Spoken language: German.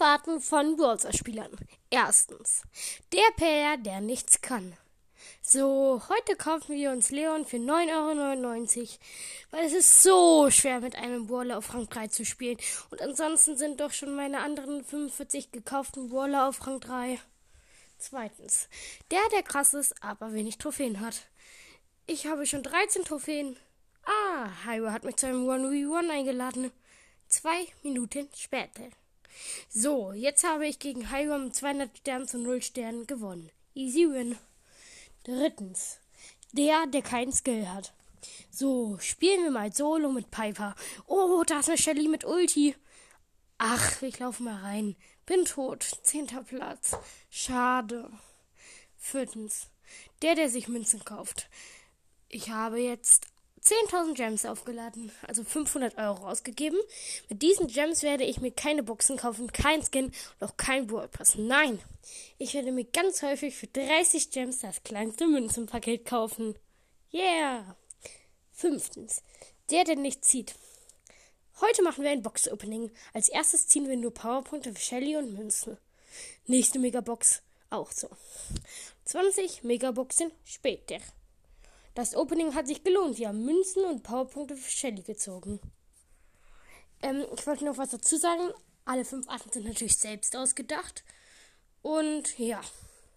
Arten von Brawler-Spielern. Erstens, der Player, der nichts kann. So, heute kaufen wir uns Leon für 9,99 Euro, weil es ist so schwer mit einem Brawler auf Rang 3 zu spielen. Und ansonsten sind doch schon meine anderen 45 gekauften Brawler auf Rang 3. Zweitens, der, der krass ist, aber wenig Trophäen hat. Ich habe schon 13 Trophäen. Ah, Hyro hat mich zu einem 1v1 eingeladen. Zwei Minuten später. So, jetzt habe ich gegen Hiram 200 Sterne zu 0 Sternen gewonnen. Easy win. Drittens. Der, der keinen Skill hat. So, spielen wir mal Solo mit Piper. Oh, da ist eine Shelly mit Ulti. Ach, ich laufe mal rein. Bin tot. Zehnter Platz. Schade. Viertens. Der, der sich Münzen kauft. Ich habe jetzt 10.000 Gems aufgeladen, also 500 Euro ausgegeben. Mit diesen Gems werde ich mir keine Boxen kaufen, kein Skin und auch kein Pass. Nein, ich werde mir ganz häufig für 30 Gems das kleinste Münzenpaket kaufen. Yeah! Fünftens, der, der nicht zieht. Heute machen wir ein Box-Opening. Als erstes ziehen wir nur Powerpunkte für Shelly und Münzen. Nächste Megabox auch so. 20 Megaboxen später. Das Opening hat sich gelohnt. Wir haben Münzen und Powerpunkte für Shelly gezogen. Ähm, ich wollte noch was dazu sagen. Alle fünf Arten sind natürlich selbst ausgedacht. Und ja.